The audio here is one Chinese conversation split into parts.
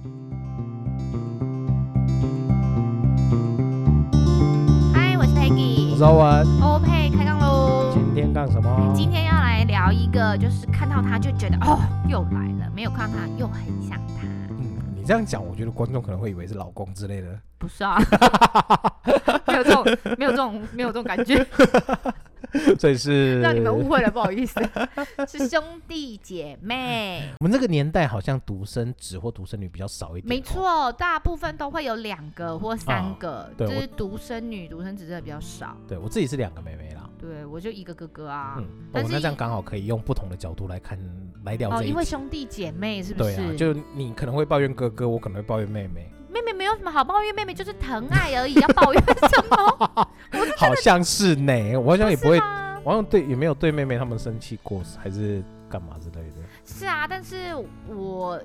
嗨，我是 Peggy，我是欧文。欧佩开杠喽！今天干什么？今天要来聊一个，就是看到他就觉得哦，又来了；没有看到他又很想他。嗯，你这样讲，我觉得观众可能会以为是老公之类的。不是啊，没有这种，没有这种，没有这种感觉。所以是让你们误会了，不好意思，是兄弟姐妹。我们这个年代好像独生子或独生女比较少一点。没错，大部分都会有两个或三个，哦、就是独生女、独生子真的比较少。对我自己是两个妹妹啦。对，我就一个哥哥啊。嗯，但是、哦、那这样刚好可以用不同的角度来看，来聊这一、哦、因为兄弟姐妹是不是？对啊，就你可能会抱怨哥哥，我可能会抱怨妹妹。妹妹没有什么好抱怨，妹妹就是疼爱而已，要抱怨什么？好像是呢，我好像也不会，我好像对也没有对妹妹他们生气过，还是干嘛之类的。是啊，但是我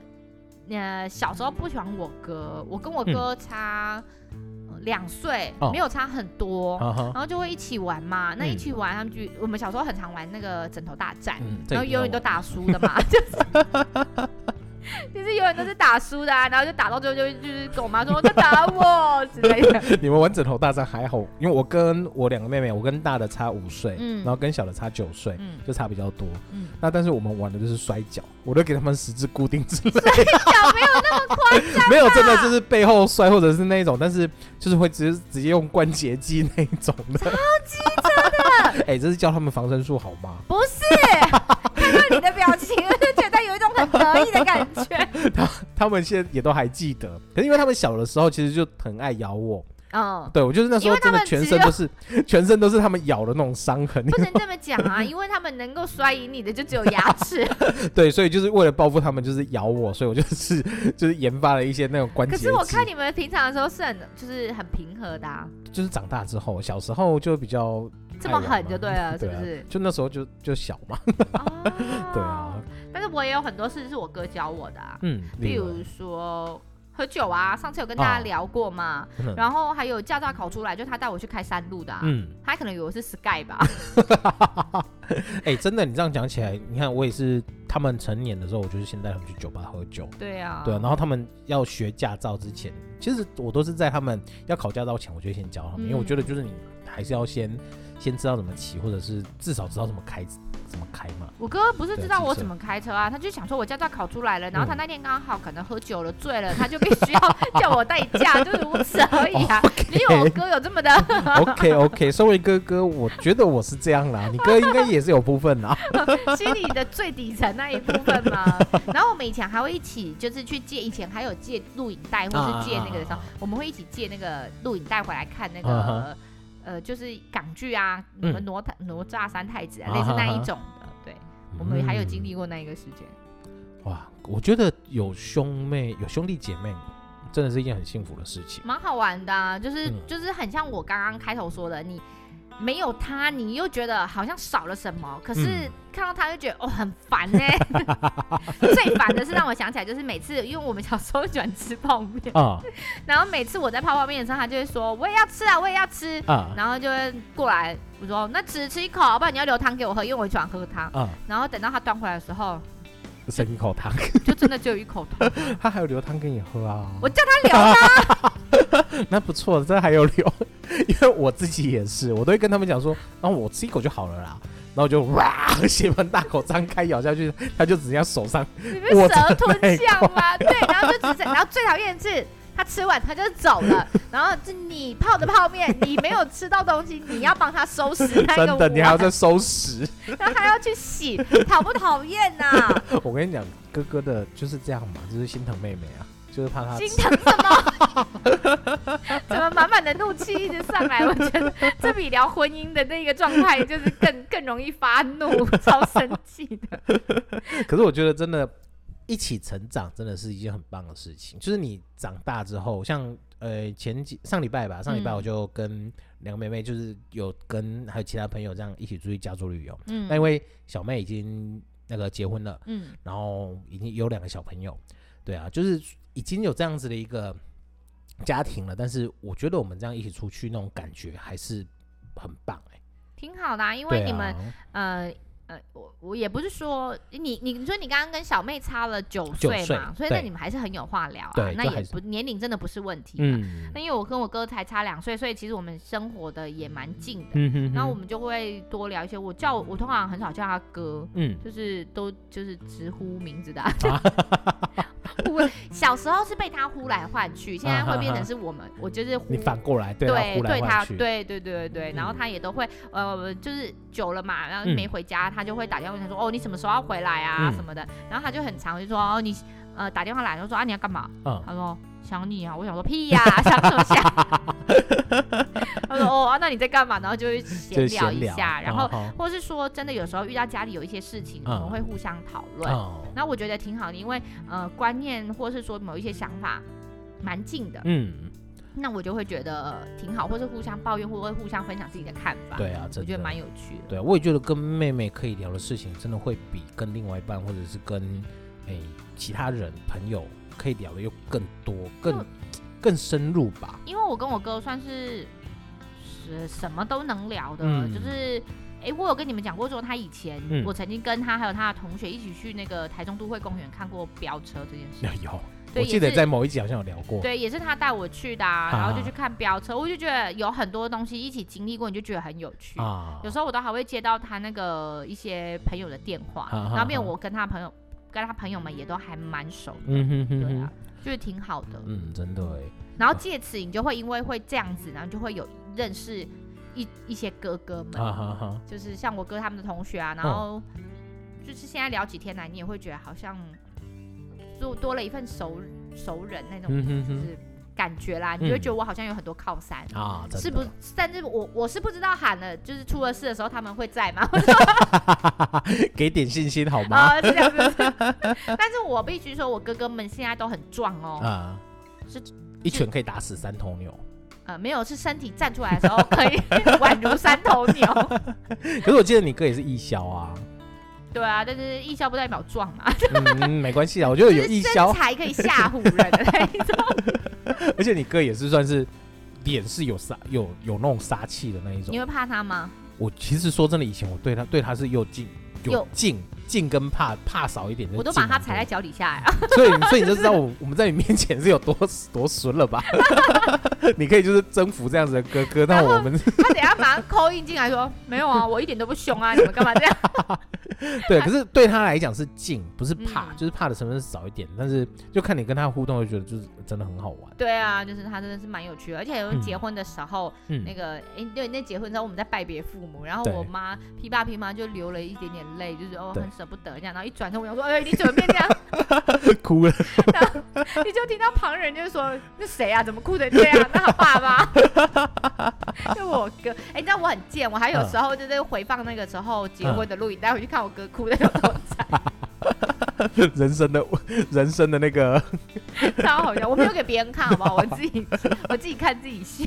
呃小时候不喜欢我哥，我跟我哥差两岁，没有差很多，哦、然后就会一起玩嘛。嗯、那一起玩，他们就我们小时候很常玩那个枕头大战，嗯、然后永远都打输的嘛，就是。其 实永远都是打输的啊，然后就打到最后就就是跟我妈说再打我之类的。你们玩枕头大战还好，因为我跟我两个妹妹，我跟大的差五岁，嗯，然后跟小的差九岁，嗯，就差比较多，嗯。那但是我们玩的就是摔跤，我都给他们十字固定之类的。摔跤没有那么夸张，没有真的就是背后摔或者是那一种，但是就是会直接直接用关节技那一种的。超级真的，哎、欸，这是教他们防身术好吗？不是，看到你的表情就 觉得有一种。很得意的感觉，他他们现在也都还记得，可是因为他们小的时候其实就很爱咬我，嗯，对我就是那时候真的全身都是 全身都是他们咬的那种伤痕。不能这么讲啊，因为他们能够摔赢你的就只有牙齿。对，所以就是为了报复他们，就是咬我，所以我就是就是研发了一些那种关节。可是我看你们平常的时候是很就是很平和的啊，就是长大之后，小时候就比较这么狠就对了，是不是？啊、就那时候就就小嘛，对啊。但是我也有很多事是我哥教我的啊，嗯，比如说喝酒啊，上次有跟大家聊过嘛，哦、然后还有驾照考出来，就他带我去开山路的，啊，嗯，他可能以为我是 Sky 吧，哎、欸，真的，你这样讲起来，你看我也是，他们成年的时候，我就是先带他们去酒吧喝酒，对啊，对啊，然后他们要学驾照之前，其实我都是在他们要考驾照前，我就先教他们，嗯、因为我觉得就是你还是要先先知道怎么骑，或者是至少知道怎么开。怎么开嘛？我哥不是知道我怎么开车啊，他就想说我驾照考出来了，然后他那天刚好可能喝酒了醉了，他就必须要 叫我代驾，就如此而已啊。你有我哥有这么的？OK OK，身为哥哥，我觉得我是这样啦。你哥应该也是有部分啦，心里的最底层那一部分嘛。然后我们以前还会一起，就是去借，以前还有借录影带，或是借那个的时候，我们会一起借那个录影带回来看那个。呃，就是港剧啊，什么哪哪吒三太子啊，类似那一种的。对，我们还有经历过那一个时间。哇，我觉得有兄妹、有兄弟姐妹，真的是一件很幸福的事情。蛮好玩的啊，就是就是很像我刚刚开头说的，你。没有他，你又觉得好像少了什么。可是看到他，又觉得哦，很烦呢。最烦的是让我想起来，就是每次因为我们小时候喜欢吃泡面，哦、然后每次我在泡泡面的时候，他就会说我也要吃啊，我也要吃。哦、然后就会过来，我说那只吃一口，不然你要留汤给我喝，因为我喜欢喝汤。哦、然后等到他端回来的时候。剩一口汤，就真的只有一口汤。他还有留汤给你喝啊？我叫他留啊。那不错，这还有留，因为我自己也是，我都会跟他们讲说，然后我吃一口就好了啦。然后就哇，血盆大口张开咬下去，他就只在手上。你们蛇吞象吗？对，然后就只剩，然后最讨厌的是。他吃完他就走了，然后是你泡的泡面，你没有吃到东西，你要帮他收拾那个。真的，你还要再收拾，他还要去洗，讨不讨厌呐？我跟你讲，哥哥的就是这样嘛，就是心疼妹妹啊，就是怕他心疼什么？怎么满满的怒气一直上来？我觉得这比聊婚姻的那个状态就是更更容易发怒，超生气的。可是我觉得真的。一起成长真的是一件很棒的事情。就是你长大之后，像呃前几上礼拜吧，上礼拜我就跟两个妹妹，就是有跟还有其他朋友这样一起出去家族旅游。嗯，那因为小妹已经那个结婚了，嗯，然后已经有两个小朋友，对啊，就是已经有这样子的一个家庭了。但是我觉得我们这样一起出去那种感觉还是很棒哎、欸，挺好的啊，因为你们、啊、呃。呃，我我也不是说你你说你刚刚跟小妹差了九岁嘛，所以那你们还是很有话聊啊，那也不年龄真的不是问题。嗯，那因为我跟我哥才差两岁，所以其实我们生活的也蛮近的。嗯哼，然后我们就会多聊一些。我叫我通常很少叫他哥，嗯，就是都就是直呼名字的。我小时候是被他呼来唤去，现在会变成是我们，我就是你反过来对对他对对对对对，然后他也都会呃就是久了嘛，然后没回家。他就会打电话问他说：“哦，你什么时候要回来啊？什么的。”然后他就很常就说：“哦，你呃打电话来，就说啊你要干嘛？”他说：“想你啊。”我想说屁呀，想什么想？他说：“哦，那你在干嘛？”然后就会闲聊一下，然后或是说真的有时候遇到家里有一些事情，我们会互相讨论。那我觉得挺好的，因为呃观念或是说某一些想法蛮近的。嗯。那我就会觉得挺好，或是互相抱怨，或者会互相分享自己的看法。对啊，我觉得蛮有趣的。对啊，我也觉得跟妹妹可以聊的事情，真的会比跟另外一半，或者是跟诶、欸、其他人朋友可以聊的又更多、更更深入吧。因为我跟我哥算是是什么都能聊的，嗯、就是哎、欸，我有跟你们讲过，说他以前、嗯、我曾经跟他还有他的同学一起去那个台中都会公园看过飙车这件事。有。对我记得在某一集好像有聊过，对，也是他带我去的，啊，然后就去看飙车，啊、我就觉得有很多东西一起经历过，你就觉得很有趣。啊、有时候我都还会接到他那个一些朋友的电话，啊、然后变我跟他朋友，啊、跟他朋友们也都还蛮熟的，嗯、哼哼哼对啊，就是挺好的。嗯，真的哎。然后借此你就会因为会这样子，然后就会有认识一一些哥哥们，啊、哈哈就是像我哥他们的同学啊，然后就是现在聊几天来，你也会觉得好像。就多了一份熟熟人那种，就是感觉啦，你就会觉得我好像有很多靠山啊，是不？但是我我是不知道喊了，就是出了事的时候他们会在吗？给点信心好吗？啊，这样子。但是我必须说，我哥哥们现在都很壮哦，啊，是一拳可以打死三头牛。呃，没有，是身体站出来的时候可以 宛如三头牛。可是我记得你哥也是义消啊。对啊，但是义消不代表壮嘛。嗯，没关系啊，我觉得有义消才可以吓唬人的那一种。而且你哥也是算是脸是有杀有有那种杀气的那一种。你会怕他吗？我其实说真的，以前我对他对他是又敬又敬。敬跟怕怕少一点，我都把他踩在脚底下呀。所以所以你就知道我我们在你面前是有多多损了吧？你可以就是征服这样子的哥哥，那我们他等下马上 call in 进来说 没有啊，我一点都不凶啊，你们干嘛这样？对，可是对他来讲是敬，不是怕，就是怕的成分是少一点，但是就看你跟他互动，就觉得就是真的很好玩。对啊，就是他真的是蛮有趣的，而且有结婚的时候，那个哎对，那结婚之后我们在拜别父母，然后我妈噼爸噼妈就流了一点点泪，就是哦很。舍不得这样，然后一转头，我想说：“哎，你怎么变这样？”哭了。然后你就听到旁人就说：“那谁啊？怎么哭成这样？那他爸爸？” 就我哥。哎，你知道我很贱，我还有时候就是回放那个时候结婚的录影带回去看我哥哭的有多惨。人生的人生的那个超好笑，我没有给别人看，好不好？我自己我自己看自己笑。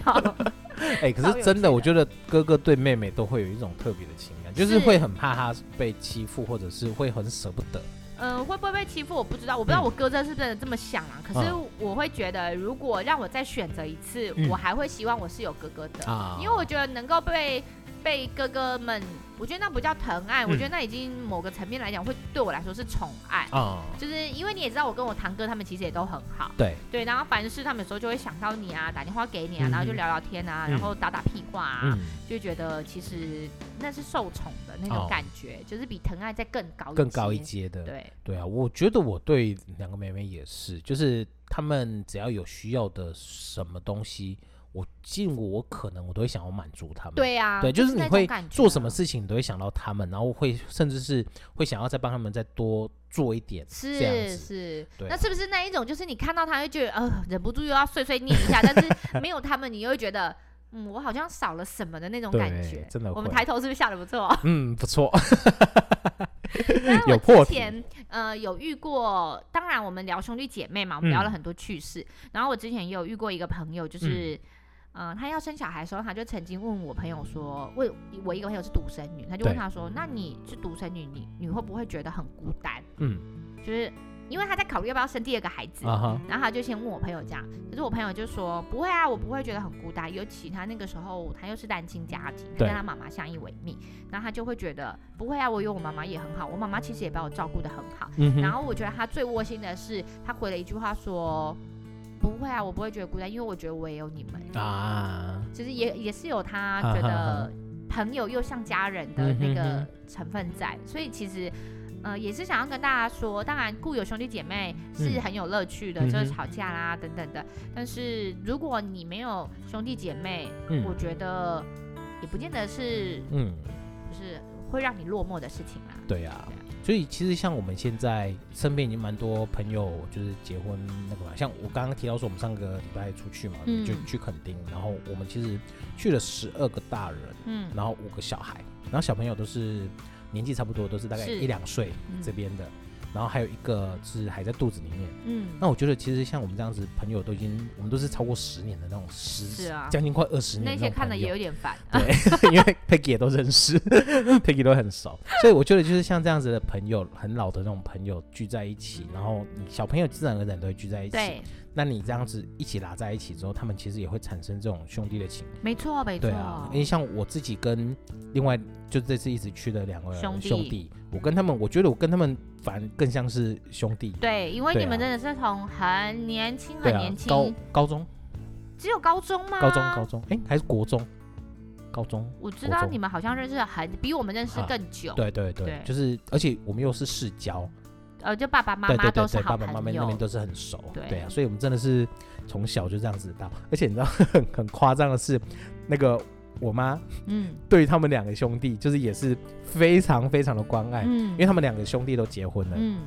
哎，可是真的，我觉得哥哥对妹妹都会有一种特别的情感，就是会很怕她被欺负，或者是会很舍不得。嗯，会不会被欺负？我不知道，我不知道我哥这是真的这么想啊。可是我会觉得，如果让我再选择一次，我还会希望我是有哥哥的，因为我觉得能够被。被哥哥们，我觉得那不叫疼爱，嗯、我觉得那已经某个层面来讲，会对我来说是宠爱。哦，就是因为你也知道，我跟我堂哥他们其实也都很好。对对，然后凡事他们有时候就会想到你啊，打电话给你啊，嗯、然后就聊聊天啊，嗯、然后打打屁话啊，嗯、就觉得其实那是受宠的那种感觉，哦、就是比疼爱再更高更高一阶的。对对啊，我觉得我对两个妹妹也是，就是他们只要有需要的什么东西。我尽我可能，我都会想要满足他们。对呀，对，就是你会做什么事情，你都会想到他们，然后会甚至是会想要再帮他们再多做一点，是。是，对。那是不是那一种，就是你看到他会觉得，呃，忍不住又要碎碎念一下，但是没有他们，你又会觉得，嗯，我好像少了什么的那种感觉。真的。我们抬头是不是下得不错？嗯，不错。有破。之前呃有遇过，当然我们聊兄弟姐妹嘛，我们聊了很多趣事。然后我之前也有遇过一个朋友，就是。嗯，他要生小孩的时候，他就曾经问我朋友说：“问我一个朋友是独生女，他就问他说：‘那你是独生女，你你会不会觉得很孤单？’嗯，就是因为他在考虑要不要生第二个孩子，uh huh. 然后他就先问我朋友这样，可是我朋友就说不会啊，我不会觉得很孤单，尤其他那个时候他又是单亲家庭，他跟他妈妈相依为命，然后他就会觉得不会啊，我有我妈妈也很好，我妈妈其实也把我照顾的很好，嗯、然后我觉得他最窝心的是他回了一句话说不会啊，我不会觉得孤单，因为我觉得我也有你们。啊，其实也也是有他觉得朋友又像家人的那个成分在，嗯、哼哼所以其实。呃，也是想要跟大家说，当然固有兄弟姐妹是很有乐趣的，嗯、就是吵架啦等等的。但是如果你没有兄弟姐妹，嗯、我觉得也不见得是，嗯，就是会让你落寞的事情啦。对啊，对啊，所以其实像我们现在身边已经蛮多朋友，就是结婚那个嘛，像我刚刚提到说，我们上个礼拜出去嘛，嗯、就去垦丁，然后我们其实去了十二个大人，嗯，然后五个小孩，然后小朋友都是。年纪差不多，都是大概一两岁这边的，嗯、然后还有一个是还在肚子里面。嗯，那我觉得其实像我们这样子朋友都已经，我们都是超过十年的那种十，是啊，将近快二十年。那些看的也有点烦。对，因为 Peggy 也都认识，Peggy 都很熟，所以我觉得就是像这样子的朋友，很老的那种朋友聚在一起，然后小朋友自然而然都会聚在一起。对。那你这样子一起拉在一起之后，他们其实也会产生这种兄弟的情。没错，没错。对啊，因为像我自己跟另外就这次一直去的两个兄弟，兄弟我跟他们，我觉得我跟他们反而更像是兄弟。对，因为你们真的是从很年轻、很年轻、啊，高高中，只有高中吗？高中，高中，哎、欸，还是国中？高中。我知道你们好像认识很比我们认识更久。啊、对对对，对就是而且我们又是世交。呃，就爸爸妈妈都是好朋友，爸爸妈妈那边都是很熟，对，对啊，所以我们真的是从小就这样子到，而且你知道 很很夸张的是，那个我妈，嗯，对于他们两个兄弟，就是也是非常非常的关爱，嗯，因为他们两个兄弟都结婚了，嗯，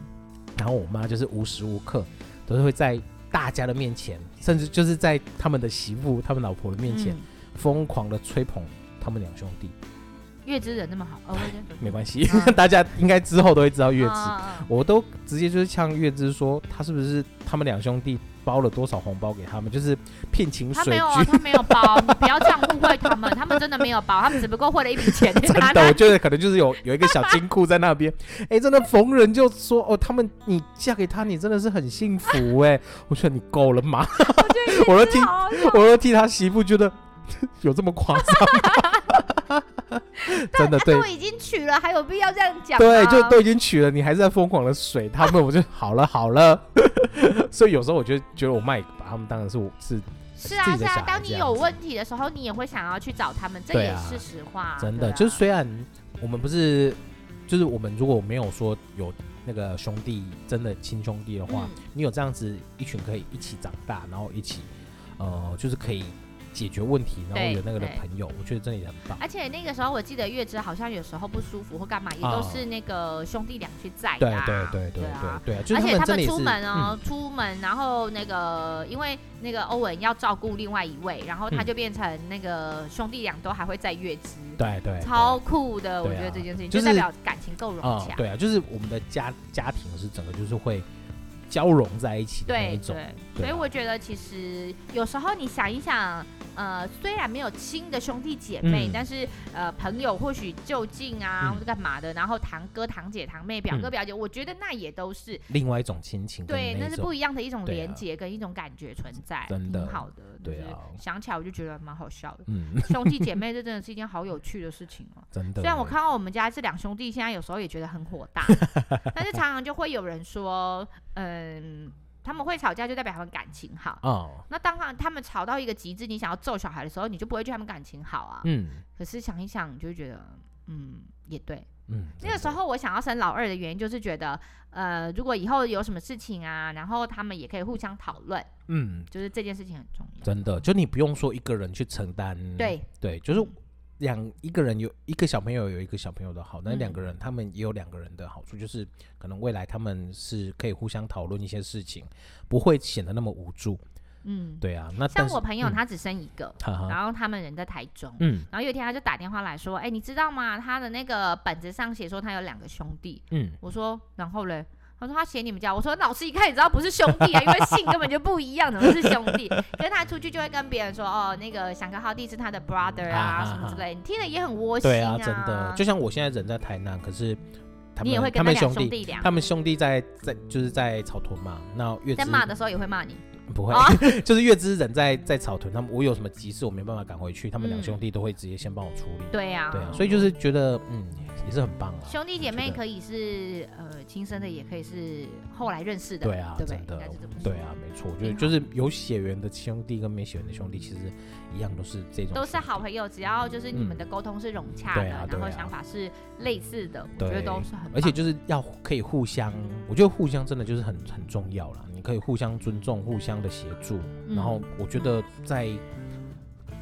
然后我妈就是无时无刻都是会在大家的面前，甚至就是在他们的媳妇、他们老婆的面前，疯狂的吹捧他们两兄弟。月之人那么好，哦，没关系，嗯、大家应该之后都会知道月枝。嗯嗯、我都直接就是呛月之说，他是不是他们两兄弟包了多少红包给他们，就是聘请水军。他没有，他没有包，你 不要这样误会他们，他们真的没有包，他们只不过汇了一笔钱。真的，我觉得可能就是有有一个小金库在那边。哎、欸，真的逢人就说哦，他们你嫁给他，你真的是很幸福哎。我说你够了吗？我，我都替我都替他媳妇觉得有这么夸张。真的对，都已经娶了，还有必要这样讲？对，就都已经娶了，你还是在疯狂的水他们，我就好了好了。所以有时候我就觉得我麦把他们当成是我是是啊是啊，当你有问题的时候，你也会想要去找他们，这也是实话。真的，就是虽然我们不是，就是我们如果没有说有那个兄弟，真的亲兄弟的话，你有这样子一群可以一起长大，然后一起呃，就是可以。解决问题，然后有那个的朋友，我觉得真的也很棒。而且那个时候，我记得月枝好像有时候不舒服或干嘛，也都是那个兄弟俩去载的。对对对对对对。而且他们出门哦，出门，然后那个因为那个欧文要照顾另外一位，然后他就变成那个兄弟俩都还会载月枝。对对。超酷的，我觉得这件事情就代表感情够融洽。对啊，就是我们的家家庭是整个就是会。交融在一起的那种，对，对，所以我觉得其实有时候你想一想，呃，虽然没有亲的兄弟姐妹，嗯、但是呃，朋友或许就近啊，嗯、或者干嘛的，然后堂哥、堂姐、堂妹、表哥、表姐，嗯、我觉得那也都是另外一种亲情，对，那是不一样的一种连接跟一种感觉存在，啊、真的。挺好的，对啊，想起来我就觉得蛮好笑的，嗯，兄弟姐妹这真的是一件好有趣的事情哦，真的。虽然我看到我们家这两兄弟现在有时候也觉得很火大，但是常常就会有人说，嗯。他们会吵架，就代表他们感情好。哦。那当然，他们吵到一个极致，你想要揍小孩的时候，你就不会觉得他们感情好啊。嗯。可是想一想，你就会觉得，嗯，也对。嗯。那个时候我想要生老二的原因，就是觉得，呃，如果以后有什么事情啊，然后他们也可以互相讨论。嗯。就是这件事情很重要。真的，就你不用说一个人去承担。对。对，就是。两一个人有一个小朋友有一个小朋友的好，那两个人他们也有两个人的好处，就是可能未来他们是可以互相讨论一些事情，不会显得那么无助。嗯，对啊。那像我朋友他只生一个，嗯、然后他们人在台中，嗯，然后有一天他就打电话来说，哎、欸，你知道吗？他的那个本子上写说他有两个兄弟。嗯，我说然后嘞？他说他写你们家，我说老师一看也知道不是兄弟啊，因为姓根本就不一样，怎么是兄弟？可是他出去就会跟别人说，哦，那个响哥浩弟是他的 brother 啊，啊什么之类，你听了也很窝心啊。对啊，真的，就像我现在人在台南，可是。他们你也会跟他们兄弟，他们兄弟在在就是在草屯嘛，那月之在骂的时候也会骂你，不会，哦 就是月之人在在草屯，他们我有什么急事我没办法赶回去，他们两嗯兄弟都会直接先帮我处理。对呀，对啊，所以就是觉得嗯也是很棒啊。兄弟姐妹可以是呃亲生的，也可以是后来认识的，对啊，对不对？真的对啊，没错，我觉得就是有血缘的兄弟跟没血缘的兄弟，其实一样都是这种，都是好朋友，只要就是你们的沟通是融洽的，嗯啊啊然后想法是类似的，我觉得都是很，而且就是要可以互相，我觉得互相真的就是很很重要啦。你可以互相尊重，互相的协助，嗯然后我觉得在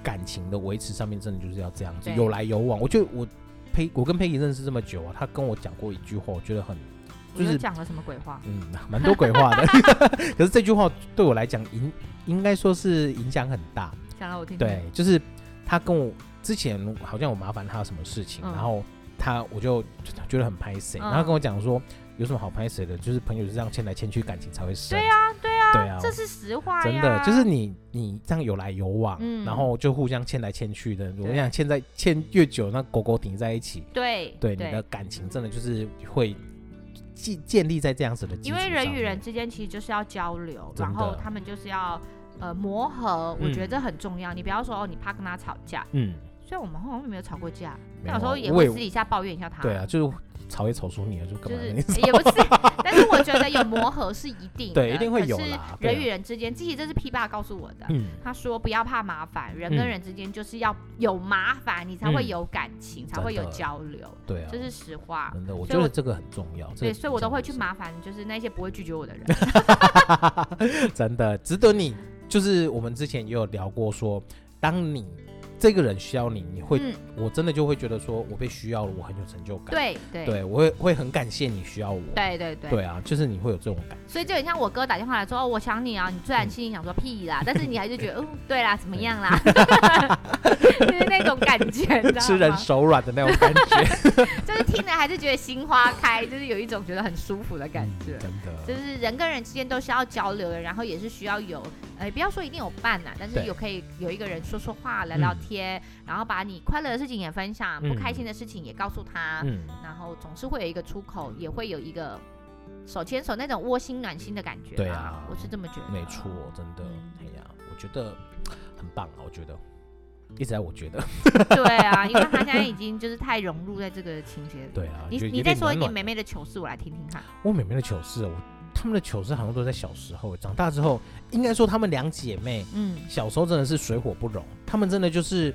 感情的维持上面，真的就是要这样子，有来有往。我觉得我佩，我跟佩仪认识这么久啊，他跟我讲过一句话，我觉得很就是讲了什么鬼话？嗯，蛮多鬼话的。可是这句话对我来讲影应该说是影响很大。讲了我听听。对，就是他跟我之前好像我麻烦他什么事情，嗯然后他我就觉得很拍谁，嗯然后跟我讲说有什么好拍谁的，就是朋友是这样牵来牵去，感情才会深。对啊，对啊，对啊这是实话。真的就是你你这样有来有往，嗯然后就互相牵来牵去的。我对跟你讲，牵在牵越久，那狗狗顶在一起，对对你的感情真的就是会建建立在这样子的因为人与人之间其实就是要交流，然后他们就是要呃磨合，我嗯觉得这很重要。你不要说哦，你怕跟他吵架，嗯，虽然我们好像没有吵过架，没有时候也会私底下抱怨一下他。对啊，就是吵也吵出你了，就干就嘛跟你吵？是也不是，但是我觉得有磨合是一定的，对一定会有啊人与人之间，其实这是 P 爸告诉我的。嗯，他说不要怕麻烦，人跟嗯人之间就是要有麻烦，你才会嗯有感情，才会有交流，对啊，这是实话。真的，我觉得这个很重要。对，所以我都会去麻烦，就是那些不会拒绝我的人。真的值得你。就是我们之前也有聊过说，当你这个人需要你，你会，嗯，我真的就会觉得说我被需要了，我很有成就感。对对对，我会会很感谢你需要我。对对对对啊，就是你会有这种感。所以就很像我哥打电话来说，哦，我想你啊，你虽然心里想说屁啦，但是你还是觉得，嗯，对啦，怎么样啦，就是那种感觉，你知道吗？吃人手软的那种感觉，就是听了还是觉得心花开，就是有一种觉得很舒服的感觉。嗯真的。就是人跟人之间都是要交流的，然后也是需要有，呃，不要说一定有伴呐，但是有可以有一个人说说话、聊聊天，贴然后把你快乐的事情也分享，不开心的事情也告诉他，嗯，然后总是会有一个出口，也会有一个手牵手那种窝心暖心的感觉。对啊我是这么觉得。没错，真的。哎呀，我觉得很棒啊，我觉得一直在我觉得。对啊，因为他现在已经就是太融入在这个情节里。对啊，你你再说一点有暖暖妹妹的糗事，我来听听看。我妹妹的糗事，我他们的糗事好像都在小时候，长大之后，应该说他们两姐妹嗯，小时候真的是水火不容，他们真的就是，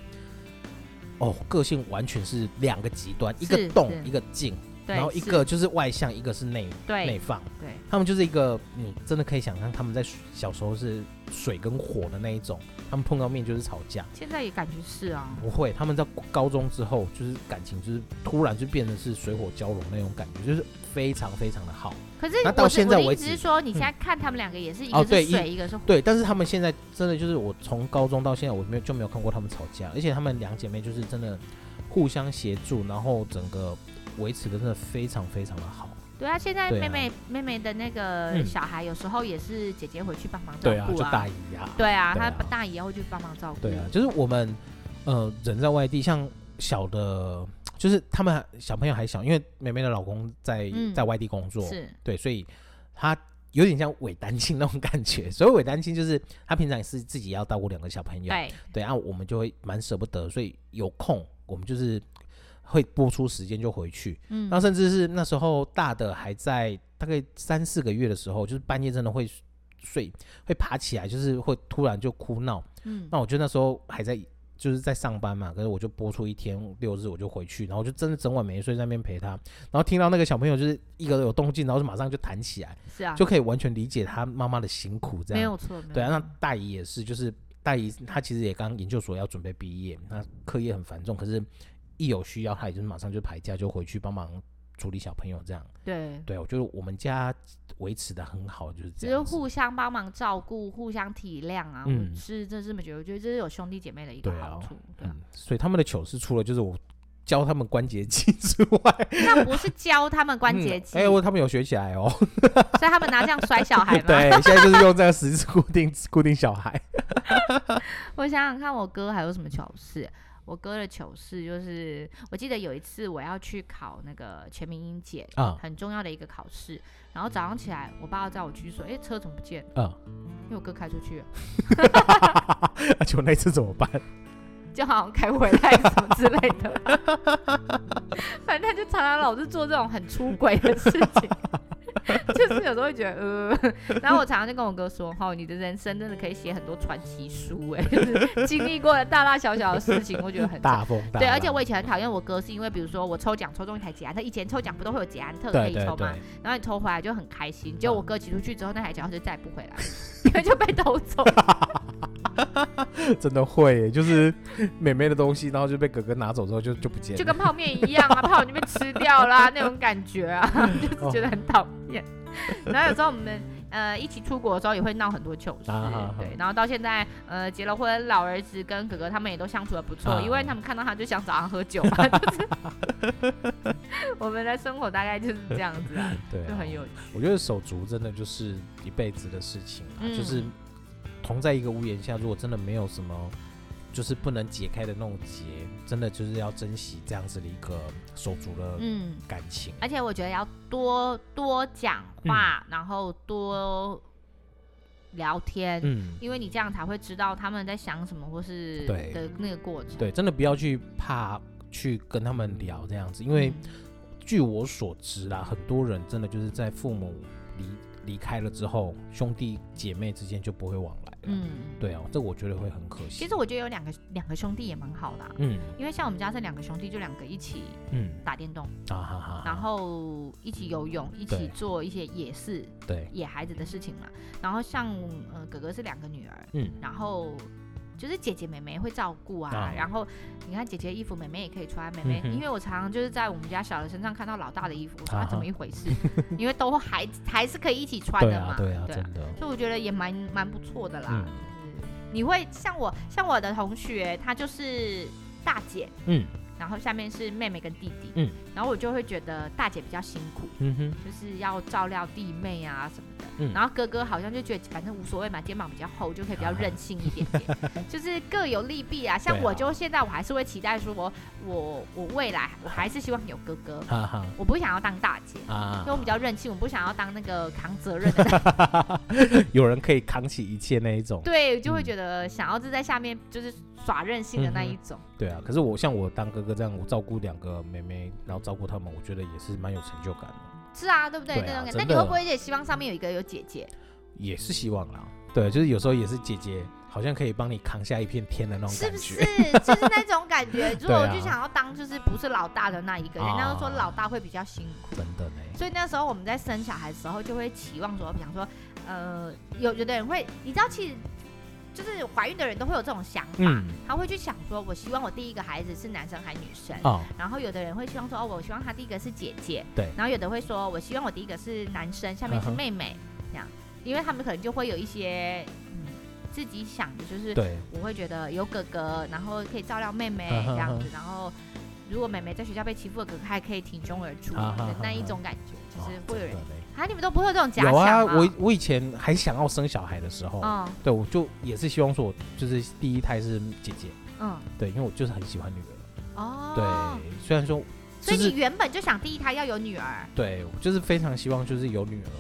哦，个性完全是两个极端，一个动一个静，然后一个就是外向，一个是内内放，对，他们就是一个你真的可以想象他们在小时候是水跟火的那一种，他们碰到面就是吵架。现在也感觉是啊。不会，他们在高中之后，就是感情就是突然就变得是水火交融那种感觉，就是非常非常的好。可是那到现在为止是说，你现在看他们两个也是一个是水，一个是火。对，但是他们现在真的就是我从高中到现在，我没有就没有看过他们吵架，而且他们两姐妹就是真的互相协助，然后整个维持的真的非常非常的好。对啊，现在妹妹妹妹的那个嗯。小孩有时候也是姐姐回去帮忙照对啊，就顾大姨啊，对啊，她啊。大姨也会去帮忙照顾。对啊，就是我们呃人在外地，像小的，就是他们小朋友还小，因为妹妹的老公在、嗯。在外地工作，是，对，所以他有点像伪单亲那种感觉。所以伪单亲，就是他平常也是自己要照顾两个小朋友，对，对啊，我们就会蛮舍不得，所以有空我们就是会播出时间就回去。嗯那甚至是那时候大的还在大概三四个月的时候，就是半夜真的会睡，会爬起来，就是会突然就哭闹。嗯，那我就那时候还在就是在上班嘛，可是我就播出一天六日我就回去，然后就真的整晚没睡在那边陪他，然后听到那个小朋友就是一个有动静，然后就马上就弹起来，是啊，就可以完全理解他妈妈的辛苦这样。没有错。对啊，那大姨也是，就是大姨她其实也刚研究所要准备毕业，那课业很繁重，可是一有需要，他也就是马上就排假就回去帮忙处理小朋友这样。对，对，我觉得我们家维持的很好，就是这样就是。互相帮忙照顾，互相体谅啊。嗯我是真这么觉得，我觉得这是有兄弟姐妹的一个好处。对啊，嗯，所以他们的糗事除了就是我教他们关节技之外，那不是教他们关节肌，哎、欸，我他们有学起来哦。所以他们拿这样甩小孩吗？对，现在就是用这个十字固定固定小孩。我想想看，我哥还有什么糗事？我哥的糗事就是，我记得有一次我要去考那个全民英检啊，很重要的一个考试，然后早上起来，我爸叫我去说，哎，车怎么不见？嗯，因为我哥开出去了，而且我那次怎么办？就好像开回来什么之类的，反正他就常常老是做这种很出轨的事情。就是有时候会觉得，呃，然后我常常就跟我哥说，哈，你的人生真的可以写很多传奇书，哎，就是经历过的大大小小的事情，我觉得很大风大。对，而且我以前很讨厌我哥，是因为比如说我抽奖抽中一台捷安特，以前抽奖不都会有捷安特可以抽吗？然后你抽回来就很开心，结果我哥骑出去之后，那台捷安特就再也不回来，因为就被偷走。真的会，就是妹妹的东西，然后就被哥哥拿走之后就就不见了，就跟泡面一样啊，泡就被吃掉啦，那种感觉啊，就是觉得很讨厌。然后有时候我们呃一起出国的时候也会闹很多糗事，啊、对。然后到现在呃结了婚，老儿子跟哥哥他们也都相处的不错，啊，因为他们看到他就想找他喝酒嘛，就是我们的生活大概就是这样子啊，对啊，就很有趣。我觉得手足真的就是一辈子的事情啊，嗯、就是。同在一个屋檐下，如果真的没有什么，就是不能解开的那种结，真的就是要珍惜这样子的一个手足的感情。嗯，而且我觉得要多多讲话，嗯，然后多聊天，嗯，因为你这样才会知道他们在想什么，或是对。的那个过程。对，对，真的不要去怕去跟他们聊这样子，因为据我所知啦，很多人真的就是在父母离离开了之后，兄弟姐妹之间就不会往来了。嗯，对哦，这我觉得会很可惜。其实我觉得有两个两个兄弟也蛮好的，啊，嗯，因为像我们家这两个兄弟，就两个一起，嗯，打电动，啊哈哈，然后一起游泳，一起做一些野事，对，野孩子的事情嘛。然后像呃哥哥是两个女儿，嗯，然后。就是姐姐妹妹会照顾啊，啊，然后你看姐姐的衣服，妹妹也可以穿。妹妹，嗯、因为我常常就是在我们家小的身上看到老大的衣服，我说他怎么一回事？啊、因为都还还是可以一起穿的嘛。对啊，对啊，对啊，真的。所以我觉得也蛮蛮不错的啦。嗯，你会像我像我的同学，她就是大姐，嗯。然后下面是妹妹跟弟弟，嗯，然后我就会觉得大姐比较辛苦，嗯哼，就是要照料弟妹啊什么的，嗯，然后哥哥好像就觉得反正无所谓嘛，肩膀比较厚，就可以比较任性一点点，啊、就是各有利弊啊。像我就现在我还是会期待说我，我我我未来我还是希望有哥哥，啊、我不想要当大姐，啊，因为我比较任性，我不想要当那个扛责任的，有人可以扛起一切那一种，对，就会觉得想要是在下面就是。耍任性的那一种，嗯，对啊。可是我像我当哥哥这样，我照顾两个妹妹，然后照顾他们，我觉得也是蛮有成就感的。是啊，对不对？对啊，那种感觉。那你会不会也希望上面有一个有姐姐？也是希望啦。对，就是有时候也是姐姐，好像可以帮你扛下一片天的那种感觉。是不是？就是那种感觉。如果我就想要当，就是不是老大的那一个人，人家都说老大会比较辛苦。真的呢。所以那时候我们在生小孩的时候，就会期望说，比方说，呃，有有的人会，你知道，其实。就是怀孕的人都会有这种想法，嗯，他会去想说，我希望我第一个孩子是男生还是女生？哦，然后有的人会希望说，哦，我希望他第一个是姐姐，对，然后有的会说，我希望我第一个是男生，下面是妹妹，这样，因为他们可能就会有一些嗯自己想的，就是对，我会觉得有哥哥，然后可以照料妹妹这样子，然后如果妹妹在学校被欺负了，哥哥还可以挺胸而出的那一种感觉，就是会有人。啊！你们都不会有这种假想？有啊，我我以前还想要生小孩的时候，嗯，对，我就也是希望说，我就是第一胎是姐姐，嗯，对，因为我就是很喜欢女儿。哦，对，虽然说，所以你原本就想第一胎要有女儿？对，我就是非常希望就是有女儿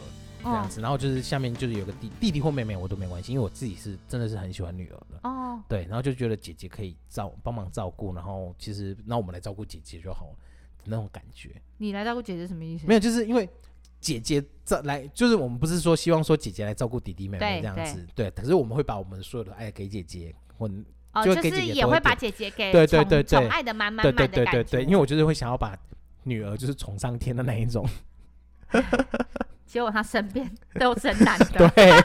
这样子，然后就是下面就是有个弟弟弟或妹妹我都没关系，因为我自己是真的是很喜欢女儿的。哦，对，然后就觉得姐姐可以照帮忙照顾，然后其实那我们来照顾姐姐就好了，那种感觉。你来照顾姐姐什么意思？没有，就是因为。姐姐这来就是我们不是说希望说姐姐来照顾弟弟妹妹这样子，对，可是我们会把我们所有的爱给姐姐，或就给姐姐，也会把姐姐给对对对对。爱的满满满的感觉，对对对对，因为我就是会想要把女儿就是宠上天的那一种。结果他身边都生男的，对，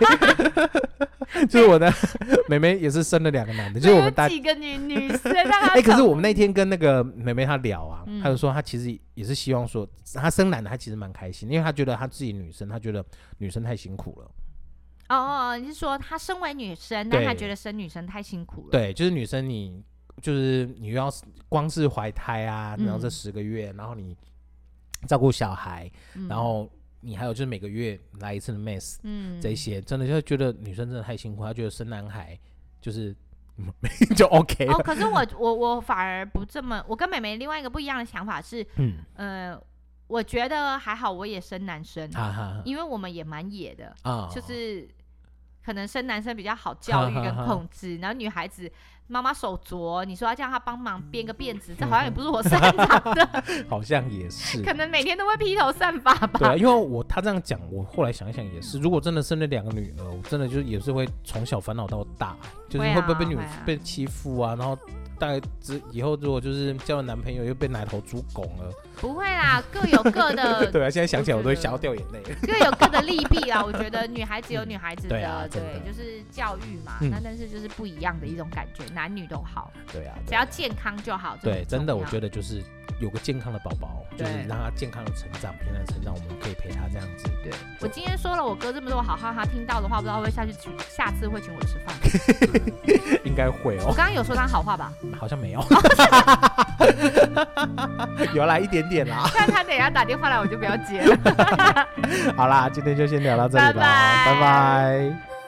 就是我的 妹妹也是生了两个男的，就是我们大几个女女生。哎、欸，可是我们那天跟那个妹妹她聊啊，她、嗯、就说她其实也是希望说她生男的，她其实蛮开心，因为她觉得她自己女生，她觉得女生太辛苦了。哦哦，你是说她身为女生，但她觉得生女生太辛苦了？对，就是女生你就是你又要光是怀胎啊，然后这十个月，嗯、然后你照顾小孩，嗯、然后。你还有就是每个月来一次的 mass，嗯，这些真的就觉得女生真的太辛苦，她觉得生男孩就是 就 OK 了。哦，可是我我我反而不这么，我跟妹妹另外一个不一样的想法是，嗯呃，我觉得还好，我也生男生，哈哈因为我们也蛮野的，啊、就是可能生男生比较好教育跟控制，然后女孩子。妈妈手镯，你说要叫她帮忙编个辫子，这好像也不是我擅长的。好像也是，可能每天都会披头散发吧。对啊，因为我他这样讲，我后来想一想也是，如果真的生了两个女儿，我真的就也是会从小烦恼到大，就是会不会被女、啊、被欺负啊，然后。大概之以后，如果就是交了男朋友又被奶头猪拱了，不会啦，各有各的。对啊，现在想起来我都会想要掉眼泪。各有各的利弊啦，我觉得女孩子有女孩子的，对，就是教育嘛。那但是就是不一样的一种感觉，男女都好。对啊，只要健康就好。对，真的，我觉得就是有个健康的宝宝，就是让他健康的成长，平安成长，我们可以陪他这样子。对，我今天说了我哥这么多好话，他听到的话，不知道会下去请，下次会请我吃饭？应该会哦。我刚刚有说他好话吧？好像没有，有来一点点啦。但他等下打电话来，我就不要接了。好啦，今天就先聊到这里吧，拜拜。拜拜。